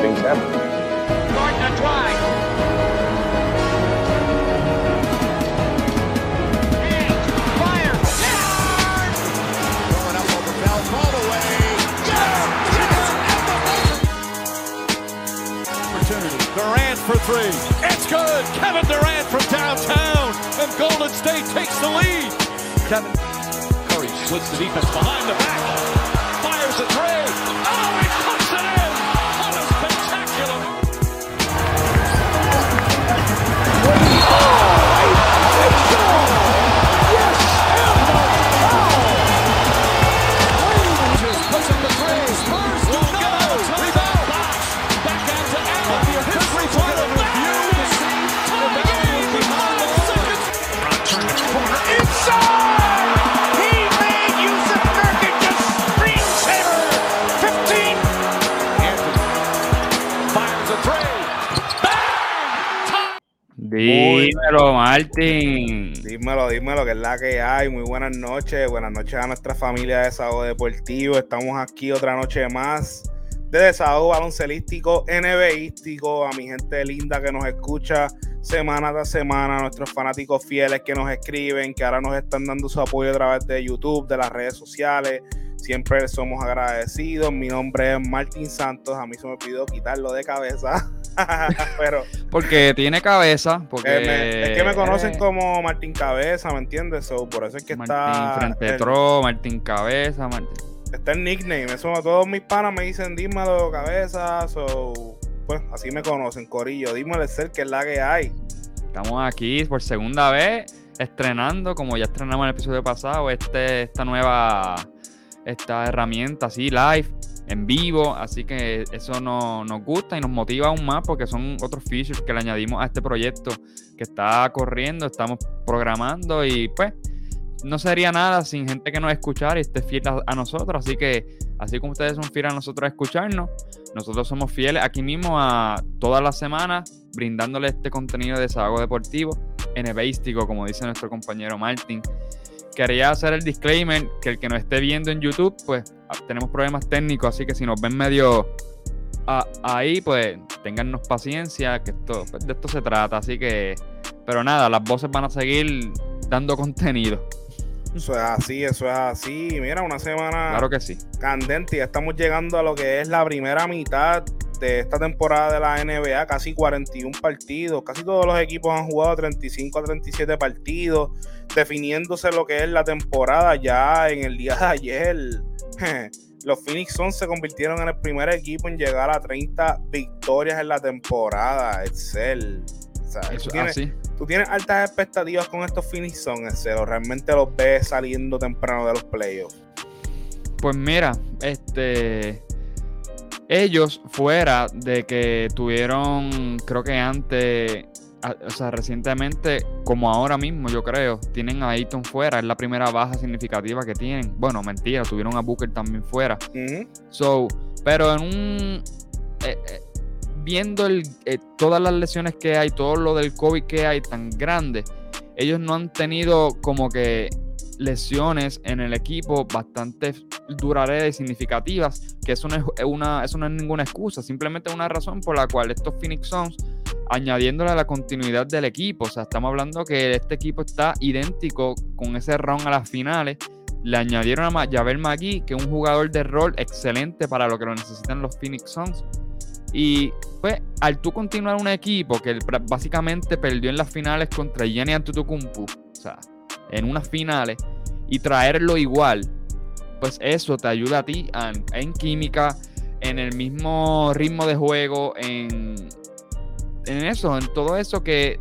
things happen. Durant for three. It's good. Kevin Durant from downtown. And Golden State takes the lead. Kevin Curry splits the defense behind the back. Fires a three. Dímelo, Martín. Dímelo, dímelo, que es la que hay. Muy buenas noches. Buenas noches a nuestra familia de Desahogo Deportivo. Estamos aquí otra noche más de Desahogo Baloncelístico, NBístico. A mi gente linda que nos escucha semana tras semana, a nuestros fanáticos fieles que nos escriben, que ahora nos están dando su apoyo a través de YouTube, de las redes sociales. Siempre somos agradecidos. Mi nombre es Martín Santos. A mí se me pidió quitarlo de cabeza. Pero Porque tiene cabeza. Porque eh, me- es que me conocen eh, como Martín Cabeza, ¿me entiendes? So, por eso es que Martín está, Frente el, Tro, Martín Cabeza, Martín. está el nickname. Eso todos mis panas me dicen, dímelo, cabeza. So, pues así me conocen, Corillo. Dímelo, ser que es la que hay. Estamos aquí por segunda vez estrenando, como ya estrenamos en el episodio pasado, este, esta nueva esta herramienta así live, en vivo. Así que eso no- nos gusta y nos motiva aún más porque son otros features que le añadimos a este proyecto que está corriendo, estamos programando y pues no sería nada sin gente que nos escuchara y esté fiel a, nosotros. Así que, así como ustedes son fieles a nosotros a escucharnos, nosotros somos fieles aquí mismo a todas las semanas, brindándole este contenido de desahogo deportivo, NBístico, como dice nuestro compañero Martin. Quería hacer el disclaimer que el que nos esté viendo en YouTube, pues ah, tenemos problemas técnicos, así que si nos ven medio ah, ahí, pues téngannos paciencia, que esto, pues, de esto se trata. Así que, pero nada, las voces van a seguir dando contenido. Eso es así, eso es así. Mira, una semana Claro que sí. candente. Ya estamos llegando a lo que es la primera mitad de esta temporada de la NBA, casi 41 partidos. Casi todos los equipos han jugado 35 a 37 partidos, definiéndose lo que es la temporada ya en el día de ayer. Los Phoenix Suns se convirtieron en el primer equipo en llegar a 30 victorias en la temporada. Excel. O sea, Eso tú es tienes, así. tú tienes altas expectativas con estos Phoenix Suns, Excel, o realmente los ves saliendo temprano de los playoffs. Pues mira, este. Ellos, fuera de que tuvieron, creo que antes, o sea, recientemente, como ahora mismo, yo creo, tienen a Ayton fuera, es la primera baja significativa que tienen. Bueno, mentira, tuvieron a Booker también fuera. Ujú. So, pero en un. eh, eh, viendo el, eh, todas las lesiones que hay, todo lo del COVID que hay tan grande, ellos no han tenido como que lesiones en el equipo bastante duraderas y significativas, que eso no es una, eso no es ninguna excusa, simplemente una razón por la cual estos Phoenix Suns, añadiéndole a la continuidad del equipo, o sea, estamos hablando que este equipo está idéntico con ese round a las finales, le añadieron a Javel McGee, que es un jugador de rol excelente para lo que lo necesitan los Phoenix Suns. Y pues, al tú continuar un equipo que básicamente perdió en las finales contra Gianni Antetokounmpo, o sea, en unas finales, y traerlo igual, pues eso te ayuda a ti en química, en el mismo ritmo de juego, en, en eso, en todo eso que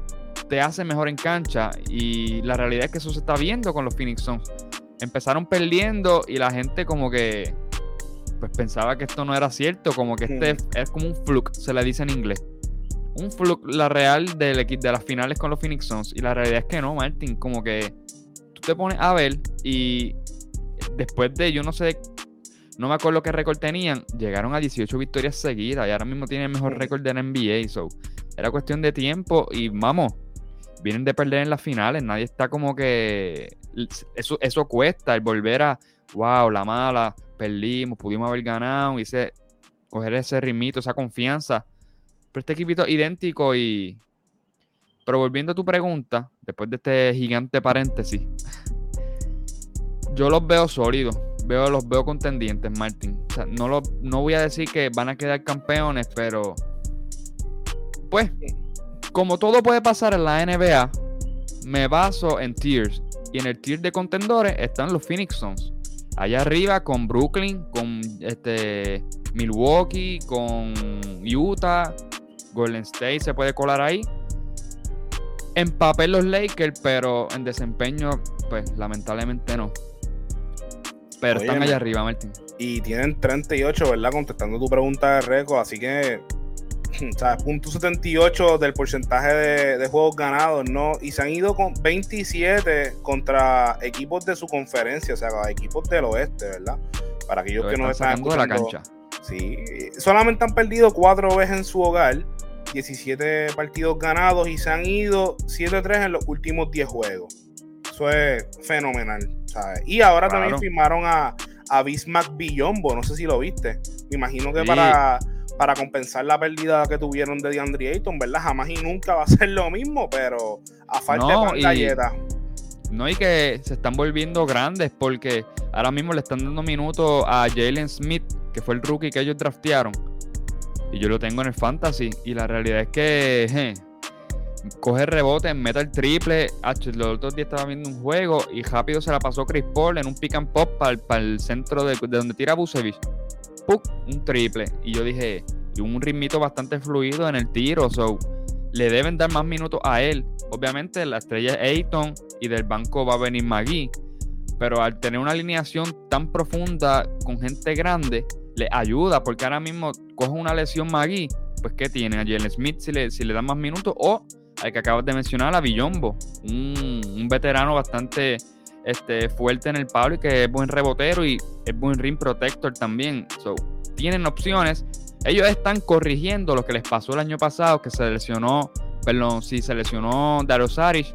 te hace mejor en cancha. Y la realidad es que eso se está viendo con los Phoenix Suns. Empezaron perdiendo y la gente como que pues pensaba que esto no era cierto, como que este es como un fluke, se le dice en inglés. Un fluke, la real del equipo de las finales con los Phoenix Suns. Y la realidad es que no, Martin, como que tú te pones a ver y después de, yo no sé, no me acuerdo qué récord tenían, llegaron a 18 victorias seguidas y ahora mismo tienen el mejor récord de la NBA. So, era cuestión de tiempo y vamos, vienen de perder en las finales, nadie está como que... Eso, eso cuesta, el volver a, wow, la mala, perdimos, pudimos haber ganado y ese coger ese ritmito, esa confianza. Pero este equipito idéntico y. Pero volviendo a tu pregunta, después de este gigante paréntesis, yo los veo sólidos. Veo, los veo contendientes, Martín. O sea, no, no voy a decir que van a quedar campeones, pero. Pues, como todo puede pasar en la NBA, me baso en tiers. Y en el tier de contendores están los Phoenix Suns. Allá arriba con Brooklyn, con este Milwaukee, con Utah, Golden State se puede colar ahí. En papel los Lakers, pero en desempeño, pues lamentablemente no. Pero están allá arriba, Martín. Y tienen 38, ¿verdad? Contestando tu pregunta de récord, así que o sea, punto 78 del porcentaje de, juegos ganados, ¿no? Y se han ido con 27 contra equipos de su conferencia, o sea, equipos del oeste, ¿verdad? Para aquellos que no están escuchando. la cancha. Sí, solamente han perdido cuatro veces en su hogar, 17 partidos ganados y se han ido 7-3 en los últimos 10 juegos. Eso es fenomenal, ¿sabes? Y ahora también firmaron a, a Bismack Billombo, no sé si lo viste. Me imagino que para para compensar la pérdida que tuvieron de DeAndre Ayton, ¿verdad? Jamás y nunca va a ser lo mismo, pero a falta de galleta. No, y que se están volviendo grandes porque ahora mismo le están dando minutos a Jalen Smith, que fue el rookie que ellos draftearon. Y yo lo tengo en el fantasy. Y la realidad es que coge rebote, meta el triple. los otros días estaba viendo un juego y rápido se la pasó Chris Paul en un pick and pop para el, centro de, donde tira Busevich un triple. Y yo dije, y un ritmito bastante fluido en el tiro, so le deben dar más minutos a él. Obviamente la estrella es Ayton y del banco va a venir Magui. Pero al tener una alineación tan profunda con gente grande, le ayuda porque ahora mismo coge una lesión Magui, pues ¿qué tiene? A Jalen Smith si le, si le dan más minutos o al que acabas de mencionar, a Villombo, un, un veterano bastante este, fuerte en el palo y que es buen rebotero y es buen rim protector también. So, tienen opciones. Ellos están corrigiendo lo que les pasó el año pasado, que se lesionó, perdón, si se lesionó Dario Saric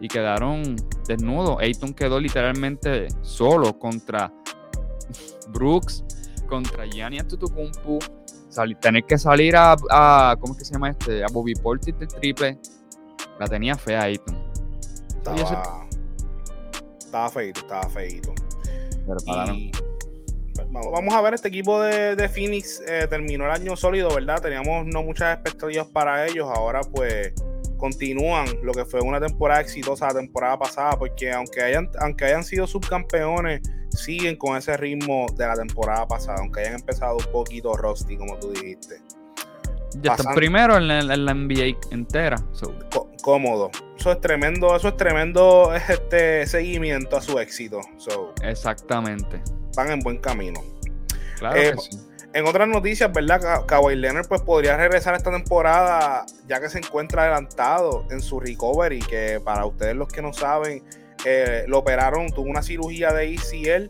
y quedaron desnudos. Ayton quedó literalmente solo contra Brooks, contra Gianni Antetokounmpo. tener que salir a, a, ¿cómo es que se llama este? A Bobby Portis del triple. La tenía fea Ayton. Estaba, estaba feito, estaba feito. Pues, vamos a ver, este equipo de, Phoenix eh, terminó el año sólido, ¿verdad? Teníamos no muchas expectativas para ellos. Ahora, pues, continúan lo que fue una temporada exitosa la temporada pasada, porque aunque hayan, aunque hayan sido subcampeones, siguen con ese ritmo de la temporada pasada, aunque hayan empezado un poquito rusty, como tú dijiste. Ya está primero en la, NBA entera. Cómodo. Eso es tremendo, eso es tremendo este seguimiento a su éxito. Exactamente. Van en buen camino. Claro eh, En otras noticias, ¿verdad? Kawhi Leonard pues podría regresar esta temporada ya que se encuentra adelantado en su recovery, que para ustedes los que no saben, eh, lo operaron, tuvo una cirugía de ECL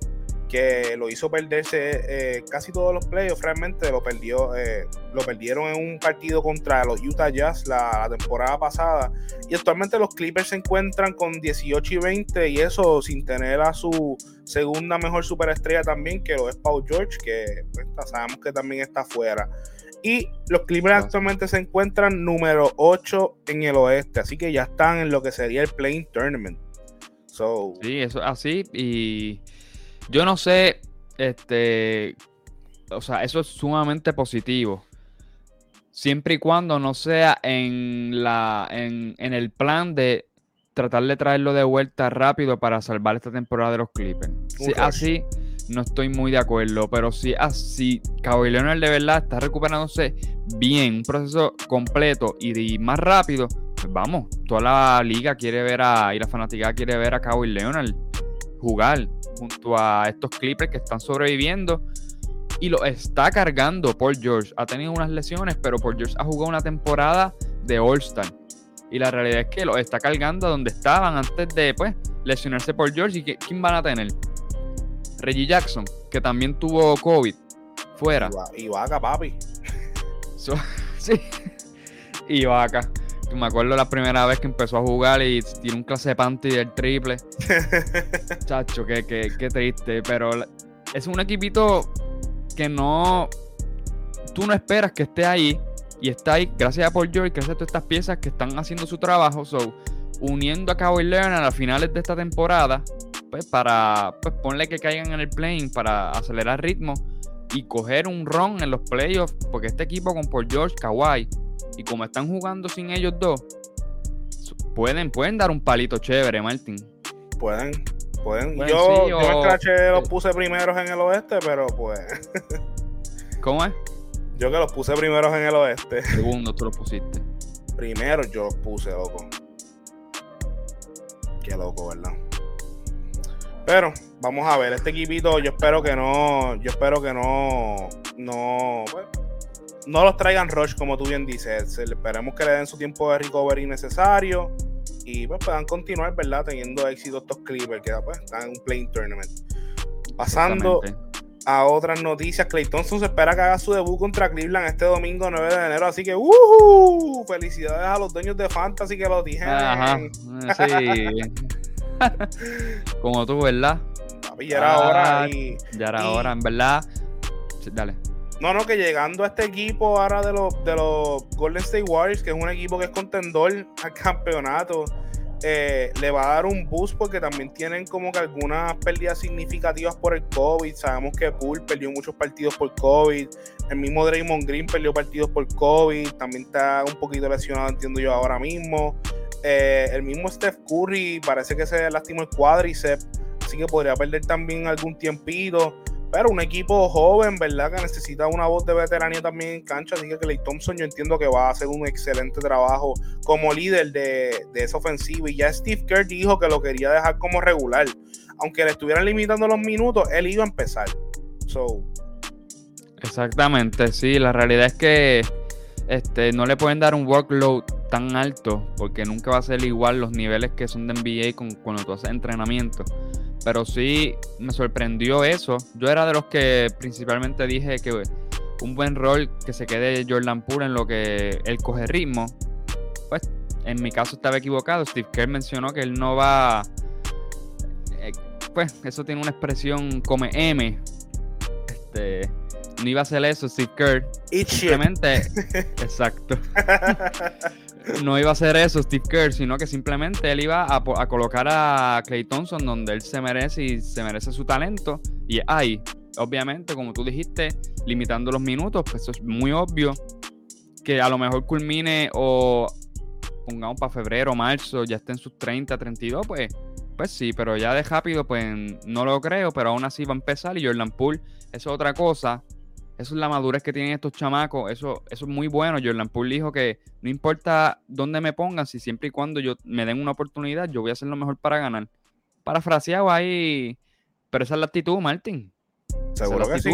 que lo hizo perderse eh, casi todos los playoffs, realmente lo perdió, eh, lo perdieron en un partido contra los Utah Jazz la, temporada pasada. Y actualmente los Clippers se encuentran con 18 y 20, y eso sin tener a su segunda mejor superestrella también, que lo es Paul George, que pues, sabemos que también está fuera. Y los Clippers actualmente se encuentran número 8 en el oeste, así que ya están en lo que sería el Playing Tournament. So, sí, eso así. Y yo no sé, este, o sea, eso es sumamente positivo. Siempre y cuando no sea en, la, en, el plan de tratar de traerlo de vuelta rápido para salvar esta temporada de los Clippers. Si así, no estoy muy de acuerdo, pero si así Kawhi Leonard de verdad está recuperándose bien, un proceso completo y, más rápido, pues vamos, toda la liga quiere ver a, y la fanática quiere ver a Kawhi Leonard jugar junto a estos Clippers que están sobreviviendo y lo está cargando Paul George. Ha tenido unas lesiones, pero Paul George ha jugado una temporada de All-Star. Y la realidad es que lo está cargando donde estaban antes de pues, lesionarse Paul George. ¿Y quién van a tener? Reggie Jackson, que también tuvo COVID, fuera. Y vaca, papi. sí. Y vaca me acuerdo la primera vez que empezó a jugar y tiene un clase de panty del triple. Chacho, qué, qué, qué, triste. Pero es un equipito que no. tú no esperas que esté ahí y está ahí gracias a Paul George, gracias a todas estas piezas que están haciendo su trabajo. So, uniendo a Kawhi Leonard a finales de esta temporada, pues para pues, ponle que caigan en el playing para acelerar ritmo y coger un run en los playoffs, porque este equipo con Paul George, Kawhi, y como están jugando sin ellos dos, pueden, pueden dar un palito chévere, Martin. Pueden, pueden. yo, yo en los puse primeros en el oeste, pero pues. ¿Cómo es? Yo que los puse primeros en el oeste. Segundo tú los pusiste. Primero yo los puse, loco. Qué loco, ¿verdad? Pero vamos a ver, este equipito yo espero que no, yo espero que no, no, pues, no los traigan rush como tú bien dices. Esperemos que le den su tiempo de recovery necesario y pues puedan continuar, ¿verdad? Teniendo éxito estos Clippers que pues, están en un playing tournament. Pasando a otras noticias, Clay Thompson se espera que haga su debut contra Cleveland este domingo 9 de enero, así que ¡uh! felicidades a los dueños de Fantasy que lo. Ajá, sí. Como tú, ¿verdad? ya era hora ah, y, ya era hora, en verdad. dale. No, no, que llegando a este equipo ahora de los, de los Golden State Warriors, que es un equipo que es contendor al campeonato, eh, le va a dar un boost porque también tienen como que algunas pérdidas significativas por el COVID. Sabemos que Poole perdió muchos partidos por COVID. El mismo Draymond Green perdió partidos por COVID. También está un poquito lesionado, entiendo yo, ahora mismo. Eh, el mismo Steph Curry parece que se lastimó el cuádriceps, así que podría perder también algún tiempito. Pero un equipo joven, ¿verdad? Que necesita una voz de veteranía también en cancha. Así que Clay Thompson yo entiendo que va a hacer un excelente trabajo como líder de, de esa ofensiva. Y ya Steve Kerr dijo que lo quería dejar como regular. Aunque le estuvieran limitando los minutos, él iba a empezar. So. Exactamente, sí. La realidad es que este, no le pueden dar un workload tan alto porque nunca va a ser igual los niveles que son de NBA con, cuando tú haces entrenamiento. Pero sí me sorprendió eso. Yo era de los que principalmente dije que un buen rol que se quede Jordan Poole en lo que él coge ritmo. Pues en mi caso estaba equivocado. Steve Kerr mencionó que él no va. Eh, pues eso tiene una expresión como M. Este, no iba a hacer eso Steve Kerr. Simplemente. exacto. no iba a hacer eso Steve Kerr, sino que simplemente él iba a, colocar a Clay Thompson donde él se merece y se merece su talento. Y ahí, obviamente, como tú dijiste, limitando los minutos, pues eso es muy obvio que a lo mejor culmine o pongamos para febrero, marzo, ya esté en sus 30, 32, pues, pues sí, pero ya de rápido, pues no lo creo, pero aún así va a empezar y Jordan Poole es otra cosa eso es la madurez que tienen estos chamacos. Eso, eso es muy bueno. Jordan Poole dijo que no importa dónde me pongan, si siempre y cuando yo me den una oportunidad, yo voy a hacer lo mejor para ganar. Parafraseado ahí. Pero esa es la actitud, Martín. Seguro que sí.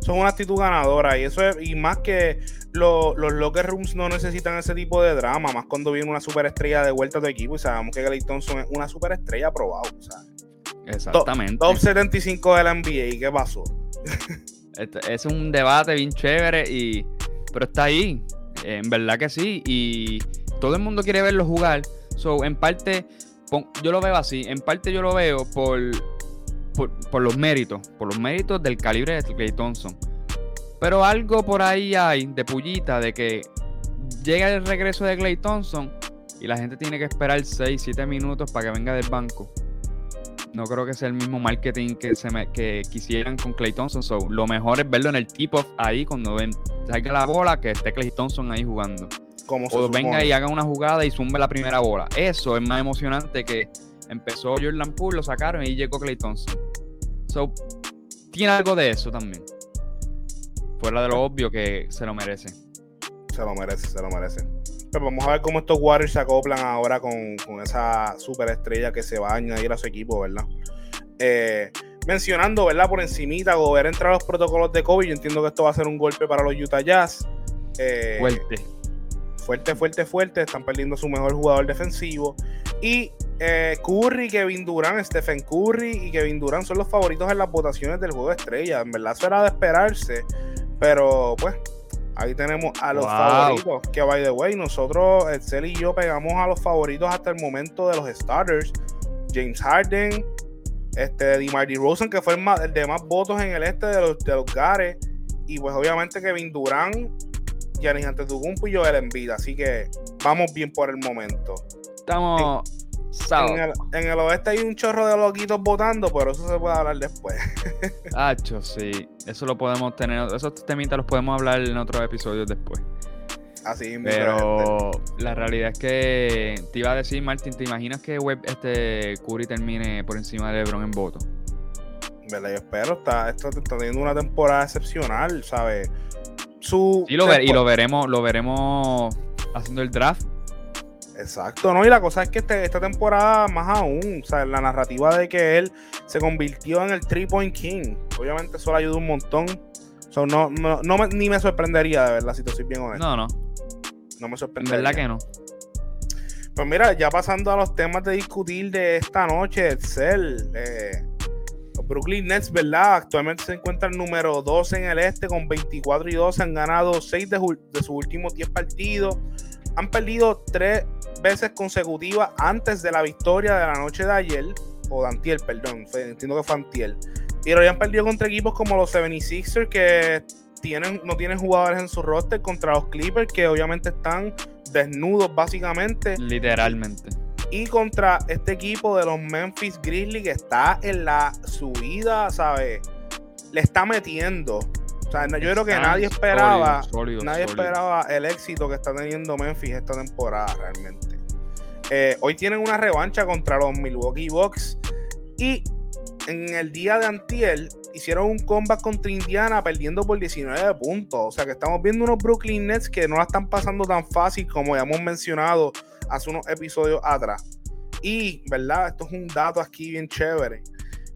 Son una actitud ganadora. Y eso es, y más que los locker rooms no necesitan ese tipo de drama, más cuando viene una superestrella de vuelta a tu equipo y sabemos que Clay Thompson es una superestrella aprobado. Exactamente. Top, top 75 de la NBA. ¿Qué pasó? Es un debate bien chévere, y, pero está ahí. En verdad que sí. Y todo el mundo quiere verlo jugar. So, en parte, yo lo veo así. En parte yo lo veo por, por, los méritos. Por los méritos del calibre de Clay Thompson. Pero algo por ahí hay de pullita de que llega el regreso de Clay Thompson y la gente tiene que esperar 6, 7 minutos para que venga del banco no creo que sea el mismo marketing que, se que quisieran con Clay Thompson. So, lo mejor es verlo en el tip-off ahí cuando ven, salga la bola, que esté Clay Thompson ahí jugando. Como o venga y haga una jugada y zumbe la primera bola. Eso es más emocionante que empezó Jordan Poole, lo sacaron y llegó Clay Thompson. So, tiene algo de eso también. Fuera de lo obvio que se lo merece. Se lo merece, se lo merece. Pero vamos a ver cómo estos Warriors se acoplan ahora con, con esa superestrella que se va a añadir a su equipo, ¿verdad? Eh, mencionando, ¿verdad? Por encimita, Gobert entra a los protocolos de COVID. Yo entiendo que esto va a ser un golpe para los Utah Jazz. Eh, fuerte. Fuerte, fuerte, fuerte. Están perdiendo su mejor jugador defensivo. Y eh, Curry, Kevin Durant, Stephen Curry y Kevin Durant son los favoritos en las votaciones del juego de estrella. En verdad, eso era de esperarse. Pero, pues, Ahí tenemos a los favoritos. Que by the way, nosotros, Excel y yo, pegamos a los favoritos hasta el momento de los starters. James Harden, este, DeMar Rosen, que fue el, de más votos en el este de los, de los Gares. y pues obviamente Kevin Durant, Giannis Antetokounmpo y Joel Embiid, así que vamos bien por el momento. Estamos en el, en el, oeste hay un chorro de loquitos votando, pero eso se puede hablar después. Hacho, sí. Eso lo podemos tener. Esos temitas los podemos hablar en otros episodios después. Así Pero la realidad es que te iba a decir, Martín, ¿te imaginas que Web, este Curry termine por encima de LeBron en voto? ¿Verdad? Yo espero. Está, está, teniendo una temporada excepcional, ¿sabes? Su sí, lo ver, y lo veremos, lo veremos haciendo el draft Exacto, ¿no? Y la cosa es que este, esta temporada, más aún, o sea, la narrativa de que él se convirtió en el Three Point King, obviamente eso le ayuda un montón. So, no, no, no ni me sorprendería, de verdad, si te soy bien honesto. No, no. No me sorprendería. ¿Verdad que no? Pues mira, ya pasando a los temas de discutir de esta noche, Excel. Eh, los Brooklyn Nets, ¿verdad? Actualmente se encuentran número 12 en el este con 24 y 12. Han ganado 6 de, de sus últimos 10 partidos. Han perdido 3 veces consecutivas antes de la victoria de la noche de ayer, o de Antiel, perdón, entiendo que fue Antiel. Pero ya han perdido contra equipos como los 76ers que tienen, no tienen jugadores en su roster, contra los Clippers que obviamente están desnudos básicamente. Literalmente. Y contra este equipo de los Memphis Grizzlies que está en la subida, ¿sabes? Le está metiendo. O sea, yo creo que nadie esperaba, nadie esperaba el éxito que está teniendo Memphis esta temporada realmente. Eh, hoy tienen una revancha contra los Milwaukee Bucks. Y en el día de Antiel hicieron un comeback contra Indiana perdiendo por 19 puntos. O sea que estamos viendo unos Brooklyn Nets que no la están pasando tan fácil como ya hemos mencionado hace unos episodios atrás. Y, ¿verdad? Esto es un dato aquí bien chévere.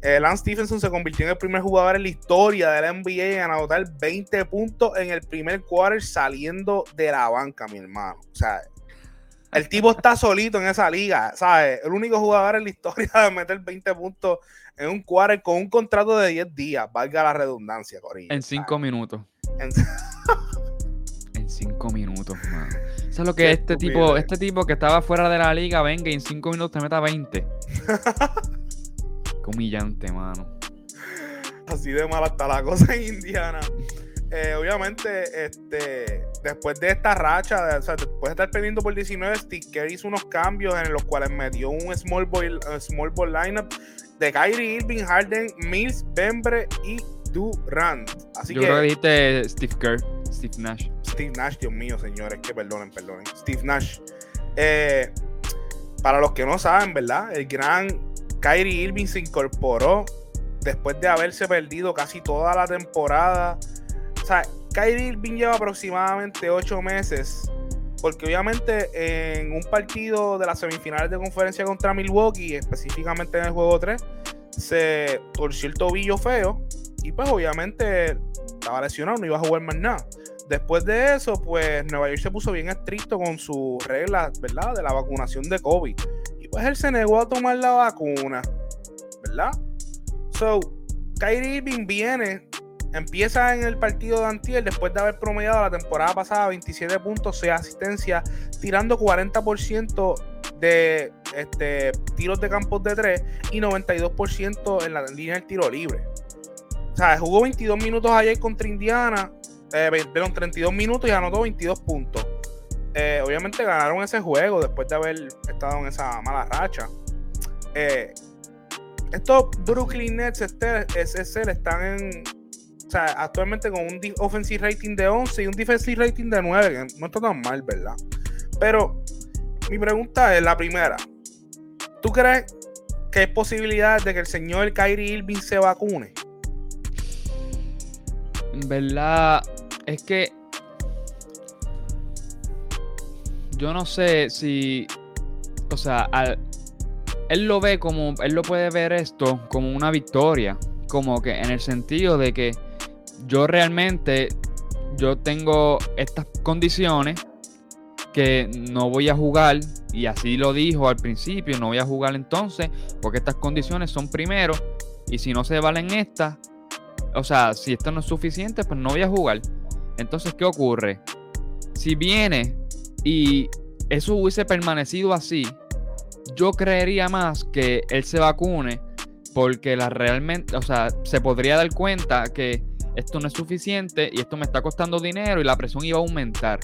Eh, Lance Stephenson se convirtió en el primer jugador en la historia de la NBA en anotar 20 puntos en el primer quarter saliendo de la banca, mi hermano. O sea, el tipo está solito en esa liga, ¿sabes? El único jugador en la historia de meter 20 puntos en un quarter con un contrato de 10 días, valga la redundancia, Corillo. En 5 minutos. En... 5 minutos, mano. Eso es lo que este tipo, este tipo que estaba fuera de la liga venga y en 5 minutos te meta 20. Qué humillante, mano. Así de mal está la cosa en Indiana. Eh, obviamente, este, después de esta racha, o sea, después de estar perdiendo por 19, Steve hizo unos cambios en los cuales me dio un small ball, small ball lineup de Kyrie Irving, Harden, Mills, Bembre y Durant. Así Yo creo que dijiste Steve Kerr, Steve Nash. Steve Nash, Dios mío, señores, que perdonen, perdonen. Steve Nash. Eh, para los que no saben, ¿verdad? El gran Kyrie Irving se incorporó después de haberse perdido casi toda la temporada o sea, Kyrie Irving lleva aproximadamente ocho meses. Porque obviamente en un partido de las semifinales de conferencia contra Milwaukee, específicamente en el juego 3, se torció el tobillo feo. Y pues obviamente estaba lesionado, no iba a jugar más nada. Después de eso, pues Nueva York se puso bien estricto con sus reglas, ¿verdad? De la vacunación de COVID. Pues él se negó a tomar la vacuna, ¿verdad? So, Kyrie Irving viene Empieza en el partido de Antier después de haber promediado la temporada pasada 27 puntos, 6 asistencias, tirando 40% de este, tiros de campos de 3 y 92% en la línea del tiro libre. O sea, jugó 22 minutos ayer contra Indiana, eh, 32 minutos y anotó 22 puntos. Eh, obviamente ganaron ese juego después de haber estado en esa mala racha. Eh, estos Brooklyn Nets este, SSL están en o sea, actualmente con un offensive rating de 11 y un defensive rating de 9, que no está tan mal, ¿verdad? Pero mi pregunta es la primera. ¿Tú crees que hay posibilidad de que el señor Kyrie Irving se vacune? Verdad, es que yo no sé si, o sea, él lo ve como, él lo puede ver esto como una victoria, como que en el sentido de que yo realmente, yo tengo estas condiciones que no voy a jugar, y así lo dijo al principio, no voy a jugar entonces, porque estas condiciones son primero, y si no se valen estas, o sea, si esto no es suficiente, pues no voy a jugar. Entonces, ¿qué ocurre? Si viene y eso hubiese permanecido así, yo creería más que él se vacune porque la realmente, o sea, se podría dar cuenta que esto no es suficiente y esto me está costando dinero y la presión iba a aumentar.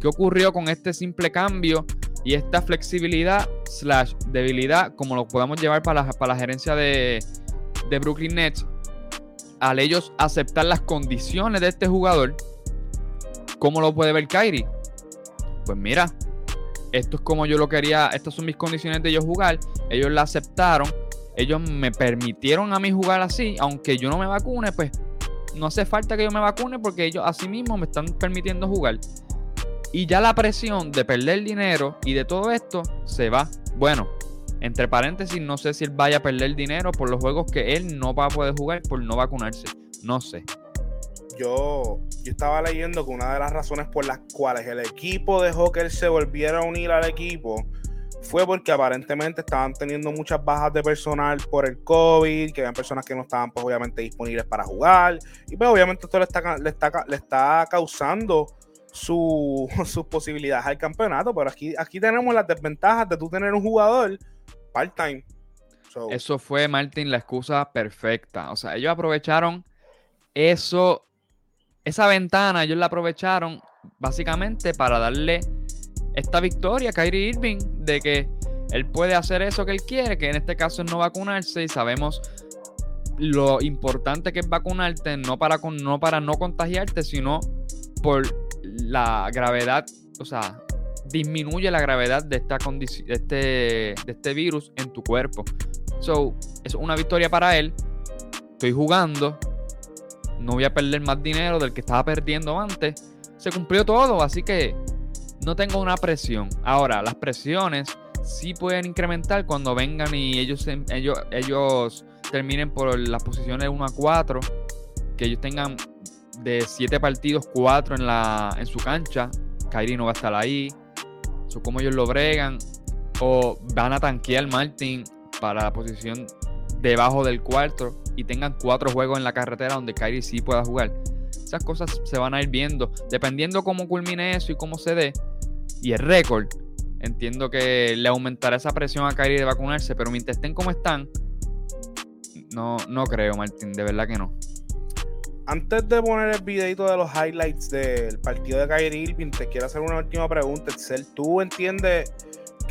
¿Qué ocurrió con este simple cambio y esta flexibilidad slash debilidad, como lo podemos llevar para la, para la gerencia de, de Brooklyn Nets? Al ellos aceptar las condiciones de este jugador, ¿cómo lo puede ver Kyrie? Pues mira, esto es como yo lo quería, estas son mis condiciones de ellos jugar, ellos la aceptaron, ellos me permitieron a mí jugar así, aunque yo no me vacune, pues no hace falta que yo me vacune porque ellos así mismo me están permitiendo jugar. Y ya la presión de perder dinero y de todo esto se va. Bueno, entre paréntesis, no sé si él vaya a perder dinero por los juegos que él no va a poder jugar por no vacunarse. No sé. Yo, yo estaba leyendo que una de las razones por las cuales el equipo que él se volviera a unir al equipo fue porque aparentemente estaban teniendo muchas bajas de personal por el COVID, que habían personas que no estaban pues obviamente disponibles para jugar, y pues obviamente esto le está, le está, le está causando su, sus posibilidades al campeonato, pero aquí, aquí tenemos las desventajas de tú tener un jugador part-time. So, Eso fue, Martín, la excusa perfecta. O sea, ellos aprovecharon eso, esa ventana, ellos la aprovecharon básicamente para darle esta victoria a Kyrie Irving de que él puede hacer eso que él quiere, que en este caso es no vacunarse y sabemos lo importante que es vacunarte, no para, no para no contagiarte, sino por la gravedad, o sea, disminuye la gravedad de, esta de, este, de este virus en tu cuerpo. So, es una victoria para él. Estoy jugando. No voy a perder más dinero del que estaba perdiendo antes. Se cumplió todo, así que no tengo una presión. Ahora, las presiones sí pueden incrementar cuando vengan y ellos, se- ellos, ellos terminen por las posiciones 1 a 4. Que ellos tengan de 7 partidos, 4 en, la, en su cancha. Kyrie no va a estar ahí. So, cómo ellos lo bregan. O van a tanquear Martin para la posición debajo del cuarto y tengan cuatro juegos en la carretera donde Kyrie sí pueda jugar. Esas cosas se van a ir viendo. Dependiendo cómo culmine eso y cómo se dé. Y el récord. Entiendo que le aumentará esa presión a Kyrie de vacunarse. Pero mientras estén como están. No, no creo, Martín. De verdad que no. Antes de poner el videito de los highlights del partido de Kyrie Irving, te quiero hacer una última pregunta. Excel, ¿tú entiendes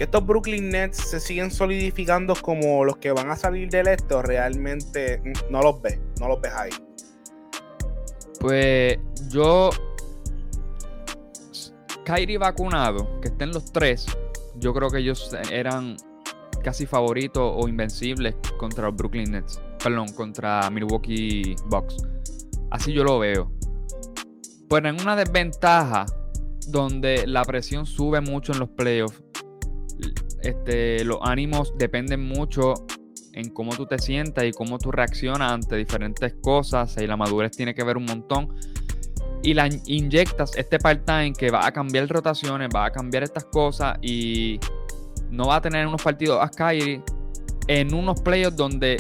que estos Brooklyn Nets se siguen solidificando como los que van a salir del este o realmente no los ves? No los ves ahí. Pues yo. Kyrie vacunado, que estén los tres, yo creo que ellos eran casi favoritos o invencibles contra los Brooklyn Nets. Perdón, contra Milwaukee Bucks. Así yo lo veo. Pero en una desventaja donde la presión sube mucho en los playoffs, este, los ánimos dependen mucho en cómo tú te sientas y cómo tú reaccionas ante diferentes cosas y la madurez tiene que ver un montón. Y la in- inyectas este part-time que va a cambiar rotaciones, va a cambiar estas cosas y no va a tener unos partidos a Kyrie en unos playoffs donde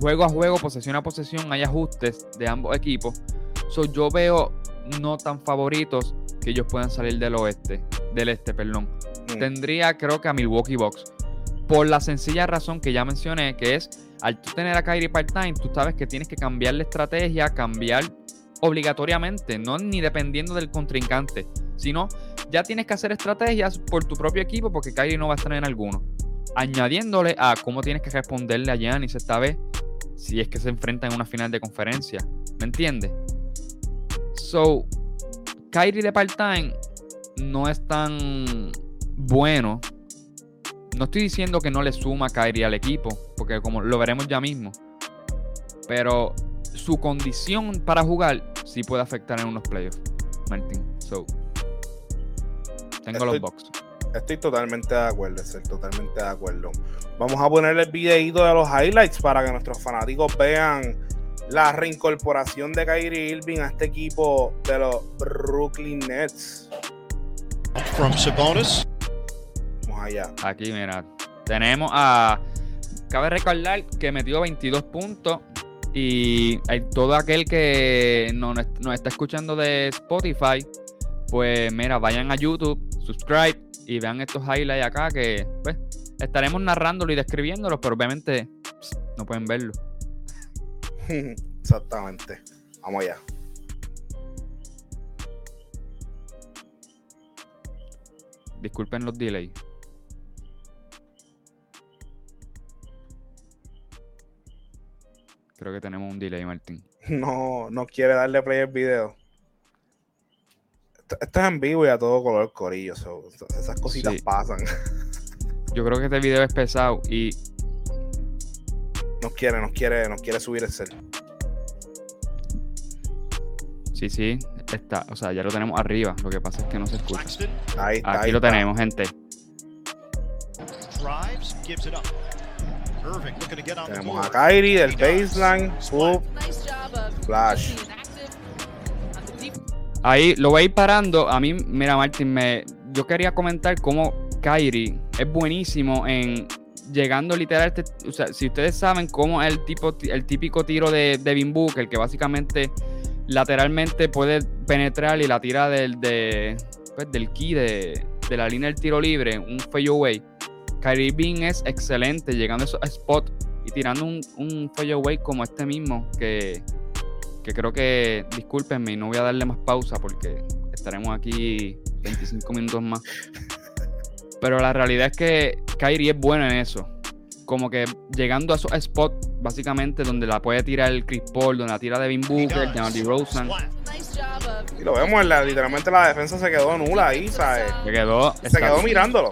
juego a juego, posesión a posesión, hay ajustes de ambos equipos. So, yo veo no tan favoritos que ellos puedan salir del oeste, del este, perdón. Mm. Tendría, creo que a Milwaukee Bucks. Por la sencilla razón que ya mencioné, que es al tú tener a Kyrie part-time, tú sabes que tienes que cambiar la estrategia, cambiar obligatoriamente, no ni dependiendo del contrincante, sino ya tienes que hacer estrategias por tu propio equipo porque Kyrie no va a estar en alguno. Añadiéndole a cómo tienes que responderle a Giannis esta vez si es que se enfrentan en una final de conferencia. ¿Me entiendes? So, Kyrie de part-time no es tan bueno. No estoy diciendo que no le suma Kyrie al equipo, porque como lo veremos ya mismo. Pero su condición para jugar sí puede afectar en unos playoffs, Martín. So, tengo los box. Estoy totalmente de acuerdo, estoy totalmente de acuerdo. Vamos a poner el videito de los highlights para que nuestros fanáticos vean la reincorporación de Kyrie Irving a este equipo de los Brooklyn Nets. from Sabonis. Vamos allá. Aquí, mira. Tenemos a. Cabe recordar que metió 22 puntos. Y hay todo aquel que no- nos está escuchando de Spotify, pues mira, vayan a YouTube, subscribe y vean estos highlights acá que pues estaremos narrándolo y describiéndolo, pero obviamente pss, no pueden verlo. Exactamente. Vamos allá. Disculpen los delays. Creo que tenemos un delay, Martín. No, no quiere darle play al video. Esto, esto es en vivo y a todo color corillo. so, esas cositas Sí. pasan. Yo creo que este video es pesado y Nos quiere, nos quiere, nos quiere subir el cel. sí, sí, está, o sea, ya lo tenemos arriba. Lo que pasa es que no se escucha. Ahí está. ahí Aquí lo está. tenemos, gente. drives, gives it up. Irving looking to get on the Tenemos a Kyrie del baseline. Of Flash. Ahí lo voy a ir parando. A mí, mira, Martín, me, yo quería comentar cómo Kyrie es buenísimo en llegando literal. este- o sea, si ustedes saben cómo es el, tipo, el típico tiro de Devin Booker, que básicamente lateralmente puede penetrar y la tira del, de, pues, del key de, de la línea del tiro libre, un fadeaway. Kyrie Irving es excelente llegando a esos spots y tirando un, un fadeaway como este mismo, que, que creo que, discúlpenme, no voy a darle más pausa porque estaremos aquí 25 minutos más. Pero la realidad es que Kyrie es bueno en eso. Como que llegando a esos spots, básicamente, donde la puede tirar el Chris Paul, donde la tira Devin Booker, job of Y lo vemos, la, literalmente la defensa se quedó nula ahí, ¿sabes? Se quedó, Se quedó mirándolo.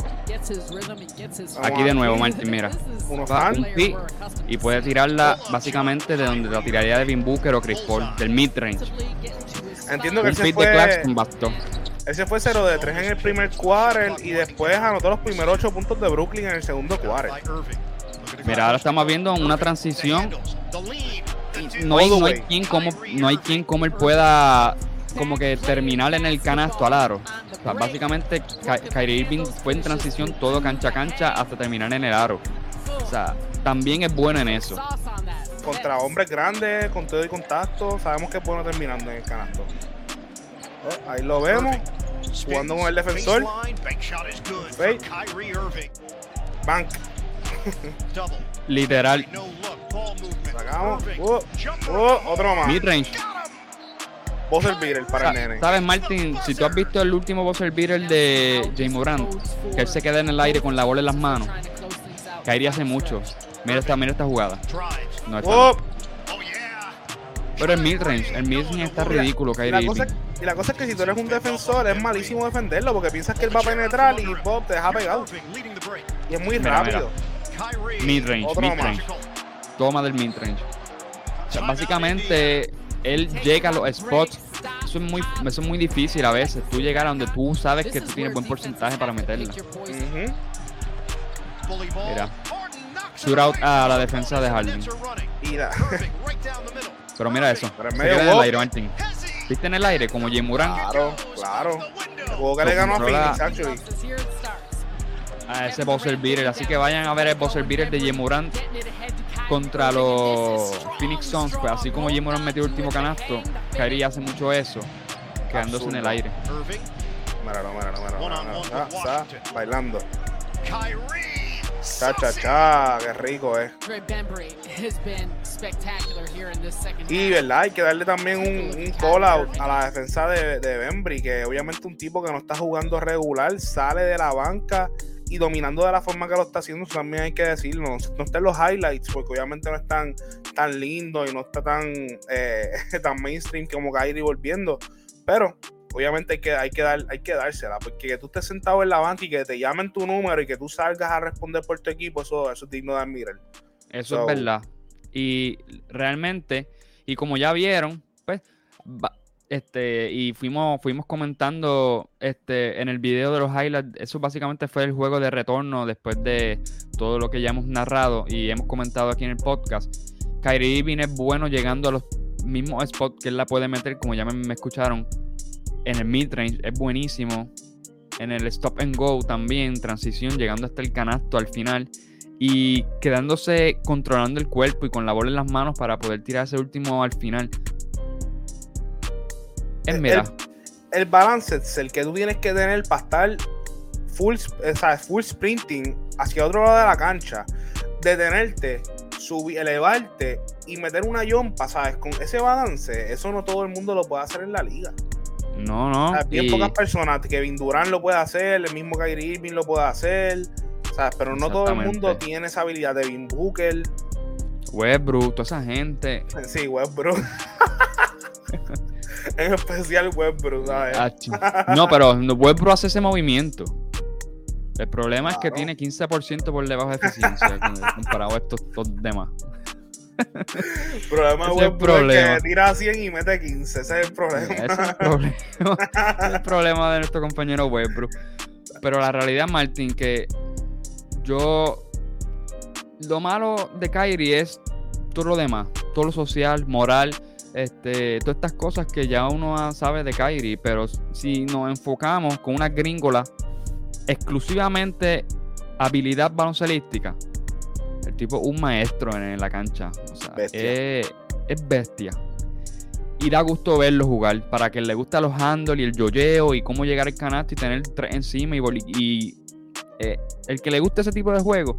Aquí de nuevo. Martín, mira. Were accustomed Y puede tirarla básicamente de donde la tiraría Devin Booker o Chris Paul, del mid-range. Entiendo que Un él se de Claxton bastó. Ese fue 0 de 3 en el primer quarter y después anotó los primeros 8 puntos de Brooklyn en el segundo quarter. Mira, ahora estamos viendo una transición. No hay, no hay quien como, no hay quien como él pueda como que terminar en el canasto al aro. O sea, básicamente Ky- Kyrie Irving fue en transición todo cancha a cancha hasta terminar en el aro. O sea, también es bueno en eso. Contra hombres grandes, con todo y contacto, sabemos que es bueno terminando en el canasto. Oh, ahí lo vemos. Jugando con el defensor. Bank Fake. Literal. Sacamos. Oh, oh, otro más. Mid-range. Buzzer beater para el nene. ¿Sabes, Martin? Si tú has visto el último buzzer beater de Jay Morant, que él se queda en el aire con la bola en las manos, Kyrie hace mucho. Mira esta, mira esta jugada. No está Oh. Pero el midrange, el midrange está ridículo, y, Y la cosa es que si tú eres un defensor, es malísimo defenderlo porque piensas que él va a penetrar y Bob te deja pegado. Y es muy Mira, rápido. Midrange, midrange. Toma del midrange. O sea, básicamente, él llega a los spots. Eso es, muy, eso es muy difícil a veces. Tú llegar a donde tú sabes que tú tienes buen porcentaje para meterla. Bully ball. Mira. Shootout a la defensa de Harden. Pero mira eso. Pero en Se medio queda en el aire. ¿Viste en el aire? Como Jay Moran. Claro, claro. El juego que Lo le ganó a Phoenix, actually. A ese buzzer beater. Así que vayan a ver el buzzer beater de Jay Moran contra los Phoenix Suns. Pues así como Jay Moran metió el último canasto, Kyrie hace mucho eso. Quedándose en el aire. Irving. Míralo, míralo, míralo, one Ah, está bailando. Kyrie. Cha, cha, cha. Qué rico, eh. Y verdad, hay que darle también un, un call out a la defensa de, de Bembry, que obviamente un tipo que no está jugando regular, sale de la banca y dominando de la forma que lo está haciendo, eso también hay que decirlo. No, no está en los highlights, porque obviamente no es tan, tan lindo y no está tan, eh, tan mainstream como Kyrie volviendo. Pero obviamente hay que, hay, que dar, hay que dársela, porque que tú estés sentado en la banca y que te llamen tu número y que tú salgas a responder por tu equipo, eso, eso es digno de admirar. Eso So- es verdad. Y realmente, y como ya vieron, pues, este, y fuimos, fuimos comentando este, en el video de los highlights, eso básicamente fue el juego de retorno después de todo lo que ya hemos narrado y hemos comentado aquí en el podcast. Kyrie Irving es bueno llegando a los mismos spots que él la puede meter, como ya me, me escucharon, en el midrange, es buenísimo. En el stop and go también, transición, llegando hasta el canasto al final y quedándose controlando el cuerpo y con la bola en las manos para poder tirar ese último al final. Es mira, el balance es el que tú tienes que tener para estar full, o sea, full sprinting hacia otro lado de la cancha, detenerte, subir, elevarte y meter una yompa, ¿sabes? Con ese balance, eso no todo el mundo lo puede hacer en la liga. No, no. Sea, bien y- pocas personas, Kevin Durant lo puede hacer, el mismo Kyrie Irving lo puede hacer, Pero no todo el mundo tiene esa habilidad. Devin Booker, Westbrook, toda esa gente. sí, Westbrook. en especial Westbrook, ¿sabes? No, pero Westbrook hace ese movimiento. El problema es que tiene 15% por debajo de eficiencia comparado a estos, estos demás. El problema es el es problema. que tira 100 y mete 15, ese es el problema. Ese es el problema. Ese es el problema de nuestro compañero Westbrook. Pero la realidad, Martín, que yo. Lo malo de Kyrie es todo lo demás, todo lo social, moral, este, todas estas cosas que ya uno sabe de Kyrie. Pero si nos enfocamos con una gringola exclusivamente habilidad baloncelística, el tipo un maestro en, en la cancha. O sea, Bestia. Es, es bestia. Y da gusto verlo jugar. Para que le gusta los handles y el yoyeo y cómo llegar al canasto y tener tres encima. Y, y eh, el que le guste ese tipo de juego,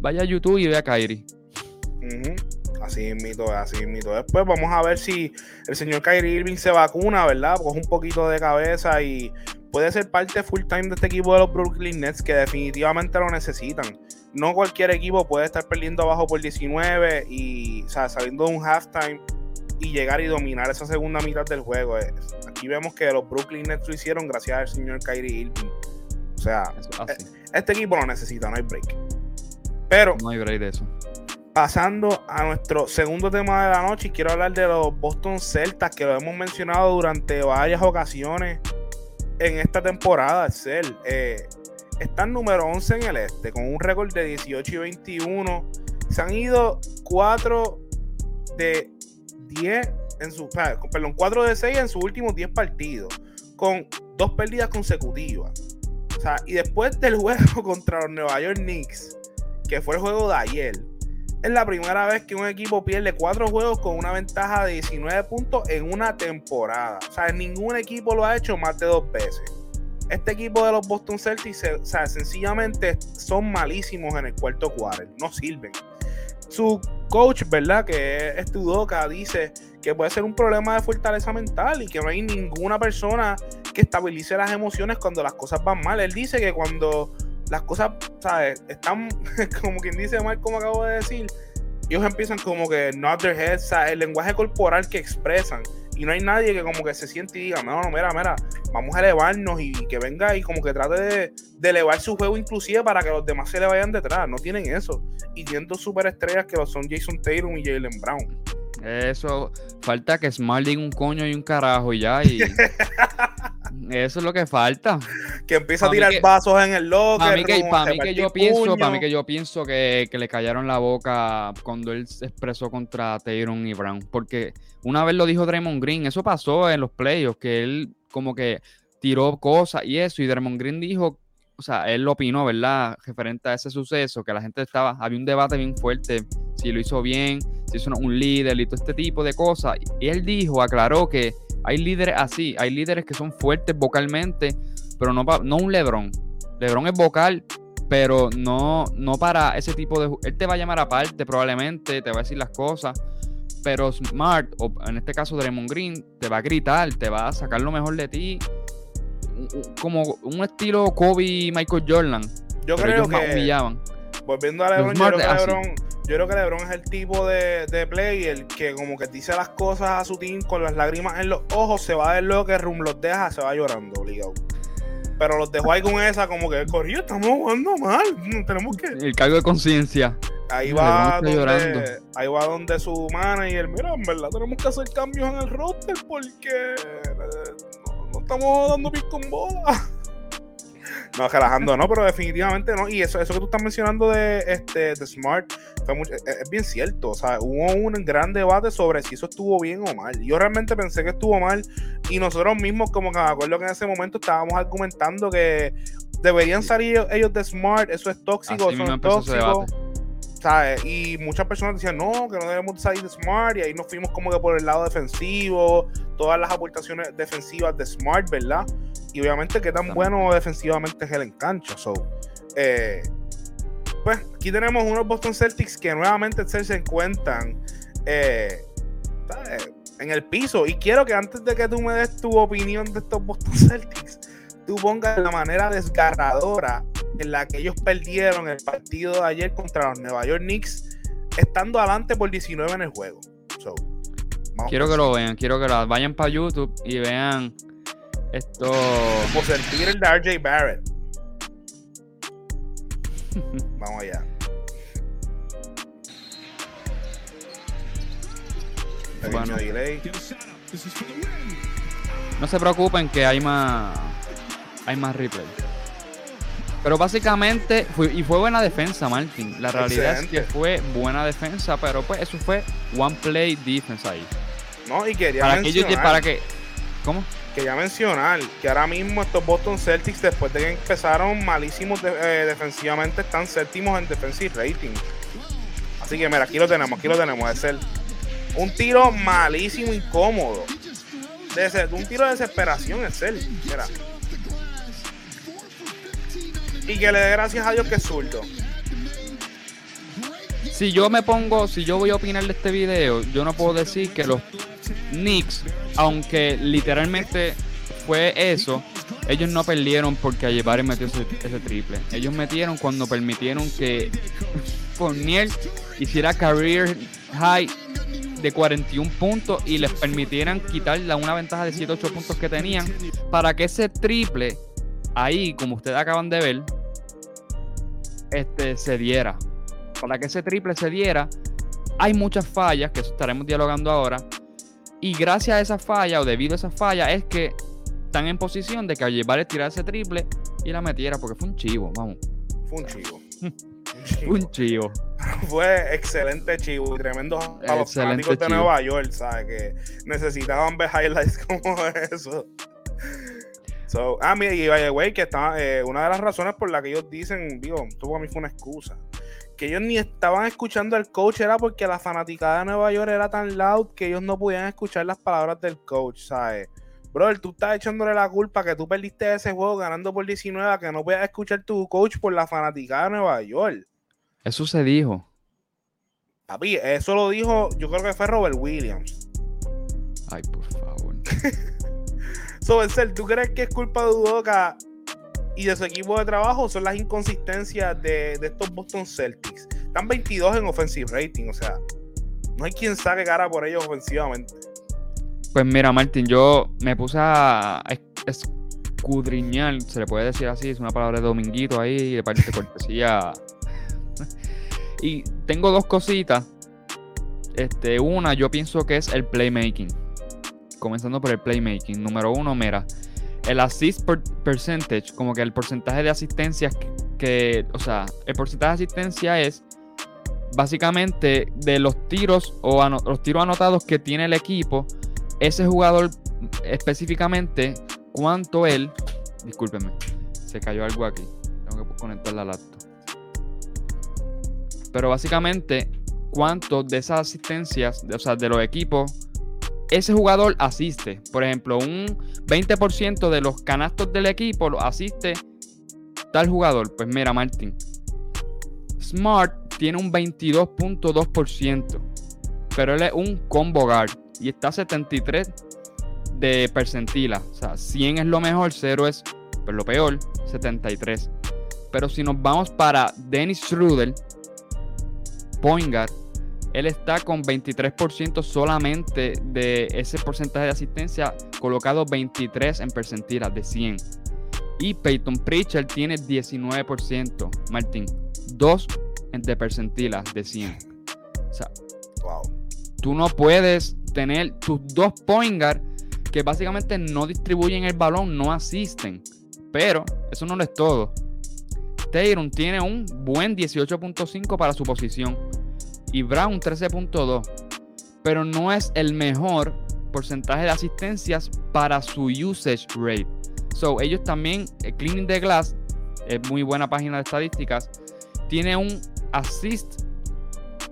vaya a YouTube y vea a. Ujú. Así es mito, así es mito. Después vamos a ver si el señor Kyrie Irving se vacuna, ¿verdad? Coge un poquito de cabeza y puede ser parte full time de este equipo de los Brooklyn Nets que definitivamente lo necesitan. No cualquier equipo puede estar perdiendo abajo por 19 y o sea, saliendo de un halftime y llegar y dominar esa segunda mitad del juego. Aquí vemos que los Brooklyn Nets lo hicieron gracias al señor Kyrie Irving. O sea, es así. este equipo lo necesita, no hay break. Pero No hay break de eso. pasando a nuestro segundo tema de la noche, quiero hablar de los Boston Celtics, que lo hemos mencionado durante varias ocasiones en esta temporada. Cel, eh, están número 11 en el este, con un récord de 18 y 21. Se han ido 4 de 10 en su, ah, perdón, 4 de 6 en sus últimos 10 partidos, con dos pérdidas consecutivas. Y después del juego contra los Nueva York Knicks, que fue el juego de ayer, es la primera vez que un equipo pierde cuatro juegos con una ventaja de 19 puntos en una temporada. O sea, ningún equipo lo ha hecho más de dos veces. Este equipo de los Boston Celtics, o sea, sencillamente son malísimos en el cuarto quarter, no sirven. Su coach, ¿verdad? Que es Tudoka, dice que puede ser un problema de fortaleza mental y que no hay ninguna persona que estabilice las emociones cuando las cosas van mal. Él dice que cuando las cosas, ¿sabes? Están, como quien dice mal, como acabo de decir, ellos empiezan como que nod their heads, ¿sabes? el lenguaje corporal que expresan. Y no hay nadie que como que se siente y diga, no, no, mira, mira, vamos a elevarnos y que venga y como que trate de, de elevar su juego inclusive para que los demás se le vayan detrás. No tienen eso. Y tienen dos superestrellas que lo son Jason Tatum y Jalen Brown. Eso, falta que Smart diga un coño y un carajo y ya. Y eso es lo que falta. Que empieza a Pa' tirar que- vasos en el locker. Para mí que, como pa' mí que repartir yo pienso, para mí que yo pienso que, que le callaron la boca cuando él se expresó contra Taylor y Brown. Porque una vez lo dijo Draymond Green, eso pasó en los playoffs, que él como que tiró cosas y eso, y Draymond Green dijo, o sea, él lo opinó, ¿verdad? Referente a ese suceso, que la gente estaba, había un debate bien fuerte, si lo hizo bien, si hizo un líder y todo este tipo de cosas. Y él dijo, aclaró que hay líderes así, hay líderes que son fuertes vocalmente, pero no, pa- no un Lebron. Lebron es vocal, pero no, no para ese tipo de... Él te va a llamar aparte probablemente, te va a decir las cosas, pero Smart, o en este caso Draymond Green, te va a gritar, te va a sacar lo mejor de ti, como un estilo Kobe y Michael Jordan, Yo pero creo ellos más que humillaban. volviendo a LeBron, yo creo, que. LeBron yo creo que LeBron es el tipo de, de player que como que dice las cosas a su team con las lágrimas en los ojos, se va a ver lo que Rum los deja, se va llorando, obligado. Pero los dejó ahí con esa, como que, corrido, estamos jugando mal, tenemos que... El cargo de conciencia. Ahí va, donde, llorando. ahí va donde su manager, mira, en verdad tenemos que hacer cambios en el roster porque eh, no, no estamos dando pies con bola. No, relajando, no, pero definitivamente no. Y eso, eso que tú estás mencionando de este de Smart fue mucho- es, es bien cierto. O sea, hubo un gran debate sobre si eso estuvo bien o mal. Yo realmente pensé que estuvo mal. Y nosotros mismos, como que me acuerdo que en ese momento estábamos argumentando que deberían salir ellos de Smart, eso es tóxico, Así eso mismo ¿sabes? Y muchas personas decían, no, que no debemos salir de Smart, y ahí nos fuimos como que por el lado defensivo, todas las aportaciones defensivas de Smart, ¿verdad? Y obviamente qué tan bueno defensivamente es él en cancha. So, eh, pues aquí tenemos unos Boston Celtics que nuevamente se encuentran eh, en el piso. Y quiero que antes de que tú me des tu opinión de estos Boston Celtics, tú pongas la manera desgarradora en la que ellos perdieron el partido de ayer contra los Nueva York Knicks, estando adelante por 19 en el juego. So, Quiero que lo vean, quiero que lo vayan para YouTube y vean esto. Como sentir el de RJ Barrett. Vamos allá. Bueno. No se preocupen que hay más. Hay más replay. Pero básicamente, fue- y fue buena defensa, Martin. La realidad es que fue buena defensa, pero pues eso fue one play defense ahí. No, y quería Para que ellos, mencionar, para que. ¿Cómo? quería mencionar que ahora mismo estos Boston Celtics, después de que empezaron malísimos de- eh, defensivamente, están séptimos en defensive rating. Así que mira, aquí lo tenemos, aquí lo tenemos. Es el, un tiro malísimo, incómodo. Dese- un tiro de desesperación es él. Mira. Y que le dé gracias a Dios que es zurdo. Si yo me pongo, si yo voy a opinar de este video, yo no puedo decir que los Knicks, aunque literalmente fue eso, ellos no perdieron porque Ayebare metió ese, ese triple. Ellos metieron cuando permitieron que Fournier hiciera career high de 41 puntos y les permitieran quitar la una ventaja de 7-8 puntos que tenían para que ese triple ahí, como ustedes acaban de ver, este, se diera. Para que ese triple se diera, hay muchas fallas, que estaremos dialogando ahora. Y gracias a esa falla, o debido a esa falla, es que están en posición de que al llevar tirar ese triple y la metiera, porque fue un chivo, vamos. Fue un chivo. Un Fue chivo. un chivo. Fue excelente chivo y tremendo a los fanáticos de. Nueva York, ¿sabes? Que necesitaban ver highlights como eso. So, ah, mira, y by the way, que está, eh, una de las razones por la que ellos dicen, digo, esto para mí fue una excusa, que ellos ni estaban escuchando al coach era porque la fanaticada de Nueva York era tan loud que ellos no podían escuchar las palabras del coach, ¿sabes? Brother, tú estás echándole la culpa que tú perdiste ese juego ganando por 19 a que no puedas escuchar tu coach por la fanaticada de Nueva York. Eso se dijo. Papi, eso lo dijo, yo creo que fue Robert Williams. Ay, por favor. So, Edsel, ¿tú crees que es culpa de Udoka y de su equipo de trabajo? Son las inconsistencias de, estos Boston Celtics. Están 22 en offensive rating, o sea, no hay quien saque cara por ellos ofensivamente. Pues mira, Martín, yo me puse a es- escudriñar, se le puede decir así, es una palabra de dominguito ahí, de parte de cortesía. Y tengo dos cositas. Este, una, yo pienso que es el playmaking. Comenzando por el playmaking. Número uno, mira, el assist per- percentage, como que el porcentaje de asistencias que, o sea, el porcentaje de asistencia es básicamente de los tiros o los tiros anotados que tiene el equipo, ese jugador específicamente, cuánto él, discúlpenme, se cayó algo aquí, tengo que conectar la laptop. Pero básicamente, cuánto de esas asistencias, de- o sea, de los equipos, ese jugador asiste. Por ejemplo, un 20% de los canastos del equipo lo asiste tal jugador. Pues mira, Martín. Smart tiene un 22.2%. Pero él es un combo guard. Y está 73 de percentila. O sea, 100 es lo mejor, 0 es pues, lo peor, 73. Pero si nos vamos para Dennis Schroeder, point él está con 23% solamente de ese porcentaje de asistencia, colocado 23 en percentila de 100. Y Peyton Pritchard tiene 19%, Martín, 2 en- de percentila de 100. O sea, Wow. tú no puedes tener tus dos point guard que básicamente no distribuyen el balón, no asisten. Pero eso no lo es todo. Tatum tiene un buen 18.5 para su posición y Brown 13.2. Pero no es el mejor porcentaje de asistencias para su usage rate. So, ellos también, eh, Cleaning the Glass, es muy buena página de estadísticas, tiene un assist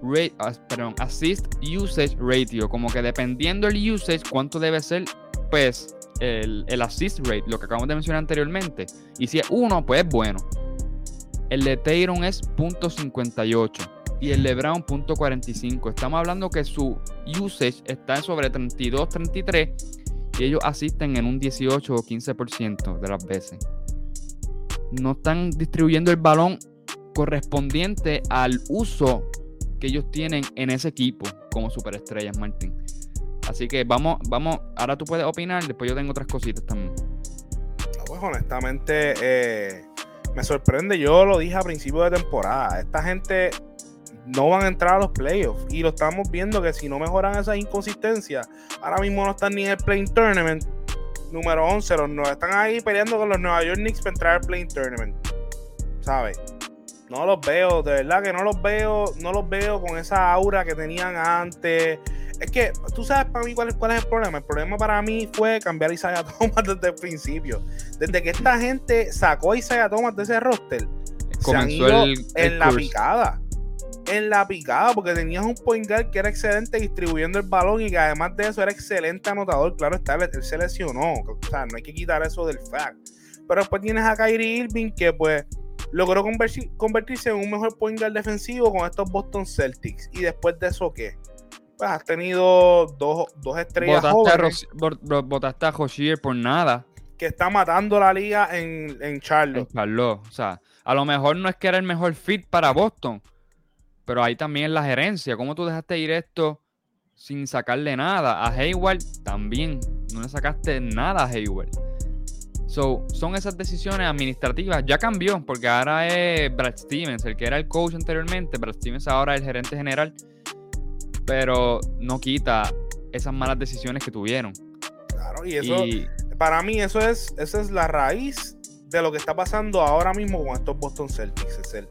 rate, ah, perdón, assist usage ratio, como que dependiendo el usage, cuánto debe ser, pues, el, assist rate, lo que acabamos de mencionar anteriormente. Y si es uno, pues es bueno. El de Tatum es .58. y el LeBron .45. Estamos hablando que su usage está sobre 32, 33 y ellos asisten en un 18 o 15% de las veces. No están distribuyendo el balón correspondiente al uso que ellos tienen en ese equipo como superestrellas, Martín. Así que vamos, vamos, ahora tú puedes opinar, después yo tengo otras cositas también. No, pues honestamente eh, me sorprende, yo lo dije a principio de temporada, esta gente no van a entrar a los playoffs y lo estamos viendo que si no mejoran esas inconsistencias, ahora mismo no están ni en el Playing Tournament número 11, los nueve están ahí peleando con los Nueva York Knicks para entrar al Playing Tournament, ¿sabes? No los veo, de verdad que no los veo, no los veo con esa aura que tenían antes. Es que tú sabes para mí cuál es, cuál es el problema. El problema para mí fue cambiar a Isaiah Thomas desde el principio. Desde que esta gente sacó a Isaiah Thomas de ese roster, se han Comenzó ido el, el en la picada. En la picada, porque tenías un point guard que era excelente distribuyendo el balón y que además de eso era excelente anotador. Claro está, él, se lesionó. O sea, no hay que quitar eso del fact. Pero después tienes a Kyrie Irving que pues logró convertirse en un mejor point guard defensivo con estos Boston Celtics. Y después de eso, ¿qué? Pues has tenido dos, dos estrellas Botaste jóvenes botaste a Rozier por nada que está matando la liga en, en en Charlotte. Charlotte. O sea, a lo mejor no es que era el mejor fit para Boston, pero ahí también es la gerencia. ¿Cómo tú dejaste ir esto sin sacarle nada? A Hayward también. No le sacaste nada a Hayward. So, son esas decisiones administrativas. Ya cambió, porque ahora es Brad Stevens, el que era el coach anteriormente. Brad Stevens ahora es el gerente general. Pero no quita esas malas decisiones que tuvieron. Claro, y eso, y para mí, eso es, esa es la raíz de lo que está pasando ahora mismo con estos Boston Celtics. Es el,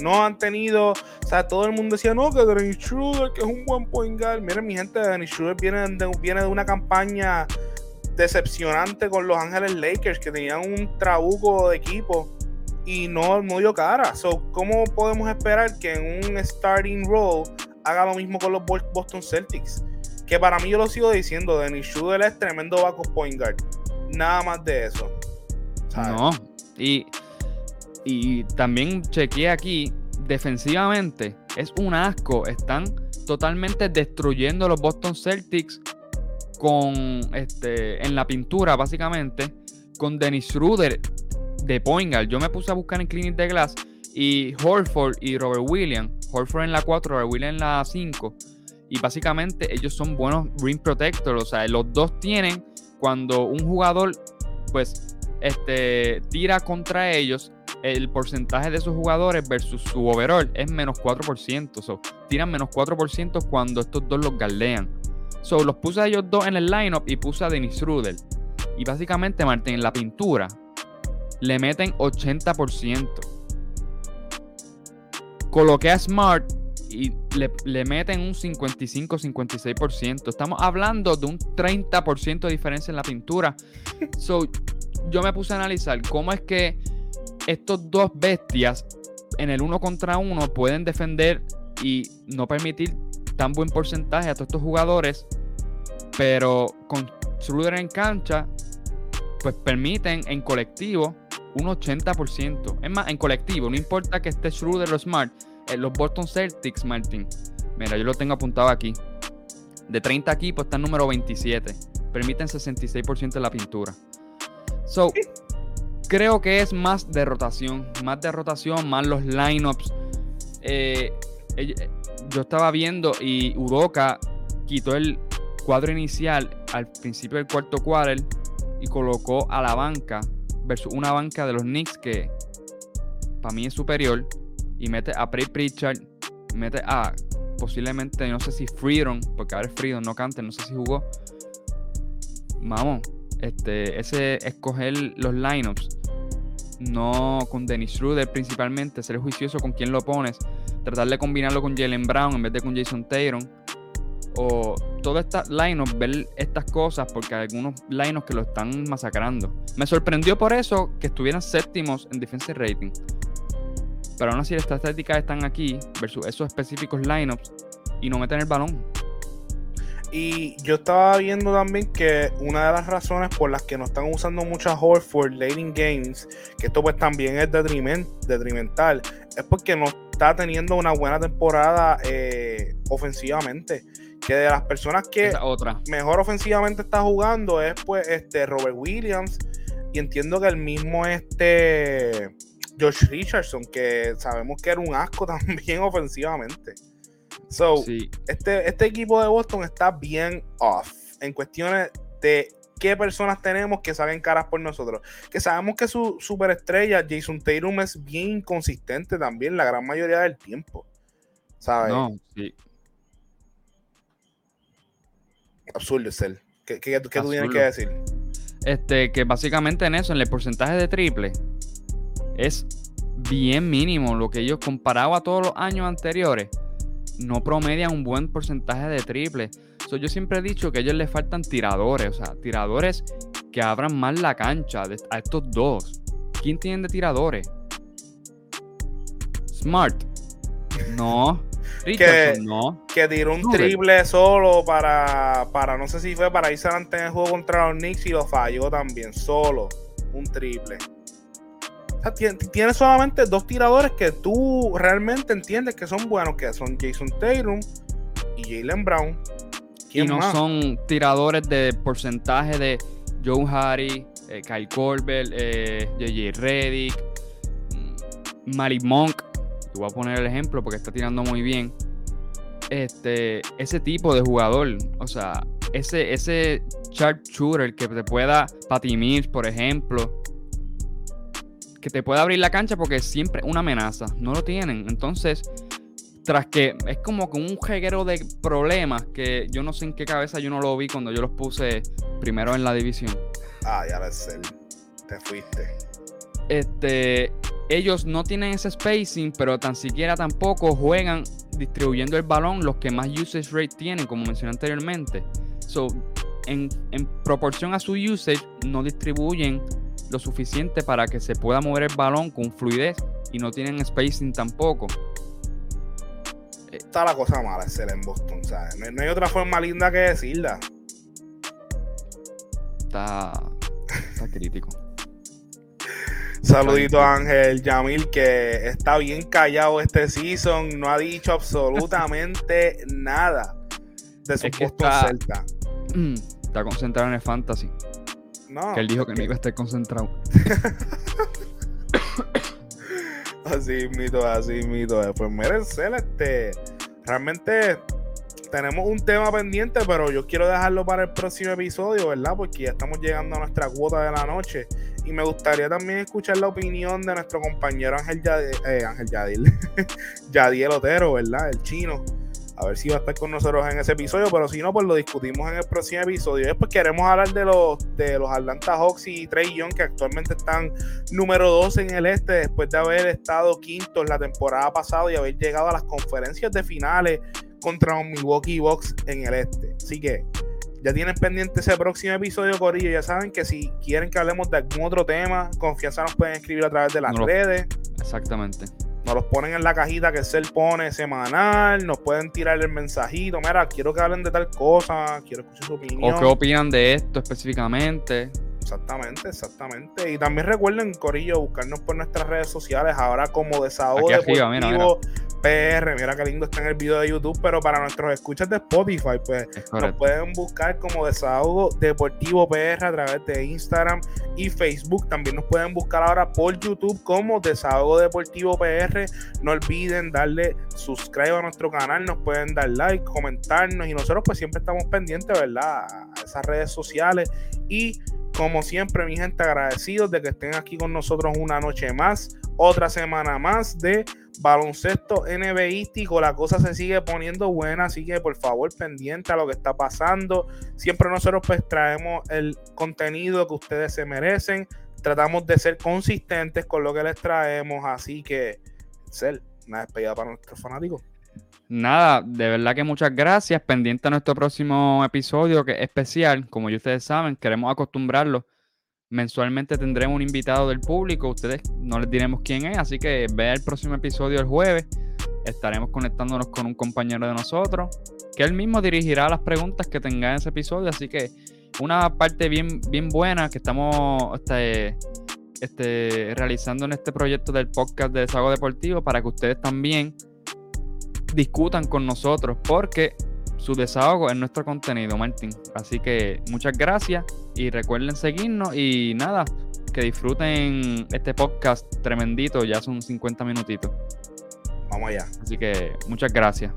no han tenido, o sea, todo el mundo decía, no, que Dennis Schroeder, que es un buen point guard. Miren, mi gente, Dennis Schroeder viene de, viene de una campaña decepcionante con Los Ángeles Lakers, que tenían un trabuco de equipo y no, no dio cara. So, ¿Cómo podemos esperar que en un starting role haga lo mismo con los Boston Celtics? Que para mí yo lo sigo diciendo, Dennis Schroeder es tremendo backup point guard. Nada más de eso. No. Y, y también chequeé aquí, defensivamente, es un asco. Están totalmente destruyendo los Boston Celtics con este en la pintura, básicamente, con Dennis Schroeder de point guard. Yo me puse a buscar en Clinic de Glass y Horford y Robert Williams. Horford en la 4, Robert Williams en la 5. Y básicamente ellos son buenos ring protectors. O sea, los dos tienen cuando un jugador, pues, este, tira contra ellos, el porcentaje de esos jugadores versus su overall es menos 4%. So, tiran menos 4% cuando estos dos los galdean. So, los puse a ellos dos en el lineup y puse a Dennis Rudel. Y básicamente, Martín, en la pintura le meten 80%. Coloqué a Smart y le, le meten un 55-56%. Estamos hablando de un 30% de diferencia en la pintura. So, yo me puse a analizar cómo es que estos dos bestias en el uno contra uno pueden defender y no permitir tan buen porcentaje a todos estos jugadores, pero con Schroeder en cancha, pues permiten en colectivo un 80%. Es más, en colectivo, no importa que esté Schroeder o Smart, eh, los Boston Celtics, Martin, mira, yo lo tengo apuntado aquí. De 30 equipos está el número 27. Permiten 66% de la pintura. So, creo que es más de rotación. Más de rotación, más los lineups. Eh, yo estaba viendo y Udoka quitó el cuadro inicial al principio del cuarto quarter y colocó a la banca versus una banca de los Knicks que para mí es superior y mete a Pray Pritchard, mete a posiblemente, no sé si Freedom, porque ahora es Freedom, no Canter, no sé si jugó. Vamos, este, ese escoger los lineups, no con Dennis Schroeder principalmente, ser juicioso con quién lo pones, tratar de combinarlo con Jalen Brown en vez de con Jason Tatum. O todas estas lineups, ver estas cosas, porque hay algunos lineups que lo están masacrando. Me sorprendió por eso que estuvieran séptimos en defensive rating. Pero aún así, las estadísticas están aquí versus esos específicos lineups y no meten el balón. Y yo estaba viendo también que una de las razones por las que no están usando mucho a Horford late in games, que esto pues también es detriment- detrimental, es porque no está teniendo una buena temporada eh, ofensivamente. Que de las personas que otra. mejor ofensivamente está jugando es pues este Robert Williams y entiendo que el mismo este Josh Richardson que sabemos que era un asco también ofensivamente. So, Sí. este, este equipo de Boston está bien off en cuestiones de qué personas tenemos que salen caras por nosotros. Que sabemos que su superestrella Jason Tatum es bien inconsistente también la gran mayoría del tiempo. ¿Sabes? No, sí. Absurdo es él. ¿Qué, qué- qué tú tienes que decir? Este, que básicamente en eso, en el porcentaje de triple, es bien mínimo. Lo que ellos, comparado a todos los años anteriores, no promedian un buen porcentaje de triple. So, yo siempre he dicho que a ellos les faltan tiradores, o sea, tiradores que abran más la cancha de- a estos dos. ¿Quién tienen de tiradores? Smart. No. Richardson, no. que tiró un triple solo para, para, no sé si fue para irse adelante en el juego contra los Knicks y lo falló también, solo un triple. Tiene, solamente dos tiradores que tú realmente entiendes que son buenos, que son Jason Tatum y Jalen Brown. Y ¿Quién no más? son tiradores de porcentaje de Joe Harry, eh, Kyle Corbett, eh, JJ Reddick, mm, Malik Monk. Te voy a poner el ejemplo porque está tirando muy bien. Este, ese tipo de jugador, o sea, ese, ese sharp shooter que te pueda patimir, por ejemplo, que te pueda abrir la cancha porque es siempre una amenaza. No lo tienen. Entonces, tras que es como que un jeguero de problemas que yo no sé en qué cabeza yo no lo vi cuando yo los puse primero en la división. Ah, ya sé. Te fuiste. Este, ellos no tienen ese spacing, pero tan siquiera tampoco juegan distribuyendo el balón los que más usage rate tienen, como mencioné anteriormente. So, en, en proporción a su usage, no distribuyen lo suficiente para que se pueda mover el balón con fluidez y no tienen spacing tampoco. Está la cosa mala ser en Boston, ¿sabes? No, no hay otra forma linda que decirla. Está, está crítico. Saludito a Ángel Yamil que está bien callado este season, no ha dicho absolutamente nada de su Es que está- Celta. Está concentrado en el fantasy. No, Que él dijo que no iba a estar concentrado. así mito, así mito. Pues miren, este, realmente tenemos un tema pendiente, pero yo quiero dejarlo para el próximo episodio, ¿verdad? Porque ya estamos llegando a nuestra cuota de la noche. Y me gustaría también escuchar la opinión de nuestro compañero Ángel Yadiel, eh, Ángel Yadiel, Yadiel Otero, ¿verdad? El chino. A ver si va a estar con nosotros en ese episodio, pero si no, pues lo discutimos en el próximo episodio. Después queremos hablar de los, de los Atlanta Hawks y Trey Young, que actualmente están número 2 en el este, después de haber estado quintos la temporada pasada y haber llegado a las conferencias de finales contra los Milwaukee Bucks en el este. Así que ya tienen pendiente ese próximo episodio, Corillo. Ya saben que si quieren que hablemos de algún otro tema, confianza nos pueden escribir a través de las No redes. Exactamente. Nos los ponen en la cajita que Cell pone semanal. Nos pueden tirar el mensajito. Mira, quiero que hablen de tal cosa. Quiero escuchar su opinión. ¿O qué opinan de esto específicamente? Exactamente, exactamente. Y también recuerden, Corillo, buscarnos por nuestras redes sociales ahora como Desahogo Aquí arriba, mira, Deportivo PR. Mira qué lindo está en el video de YouTube, pero para nuestros escuchas de Spotify, pues Es nos pueden buscar como Desahogo Deportivo PR a través de Instagram y Facebook. También nos pueden buscar ahora por YouTube como Desahogo Deportivo PR. No olviden darle subscribe a nuestro canal, nos pueden dar like, comentarnos y nosotros pues siempre estamos pendientes, ¿verdad? A esas redes sociales y como siempre, mi gente, agradecidos de que estén aquí con nosotros una noche más, otra semana más de baloncesto NBístico. La cosa se sigue poniendo buena, así que por favor, pendiente a lo que está pasando. Siempre nosotros pues traemos el contenido que ustedes se merecen. Tratamos de ser consistentes con lo que les traemos, así que, ser una despedida para nuestros fanáticos. Nada, de verdad que muchas gracias. Pendiente a nuestro próximo episodio que es especial. Como ya ustedes saben, queremos acostumbrarlos. Mensualmente tendremos un invitado del público. Ustedes no les diremos quién es, así que vea el próximo episodio el jueves. Estaremos conectándonos con un compañero de nosotros, que él mismo dirigirá las preguntas que tenga en ese episodio. Así que una parte bien, bien buena que estamos este, este, realizando en este proyecto del podcast de Desahogo Deportivo para que ustedes también discutan con nosotros, porque su desahogo es nuestro contenido, Martín. Así que muchas gracias y recuerden seguirnos y nada, que disfruten este podcast tremendito, ya son 50 minutitos. Vamos allá. Así que muchas gracias.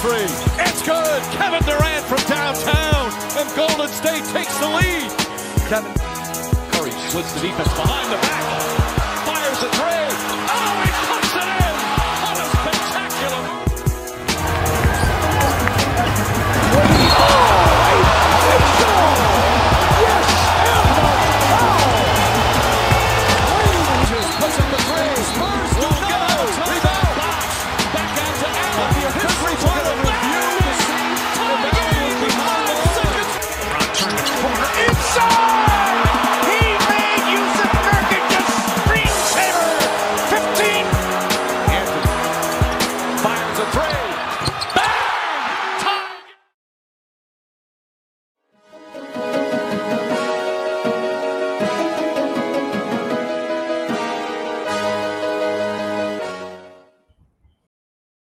Three. It's good. Kevin Durant from downtown. And Golden State takes the lead. Kevin Curry splits the defense behind the back.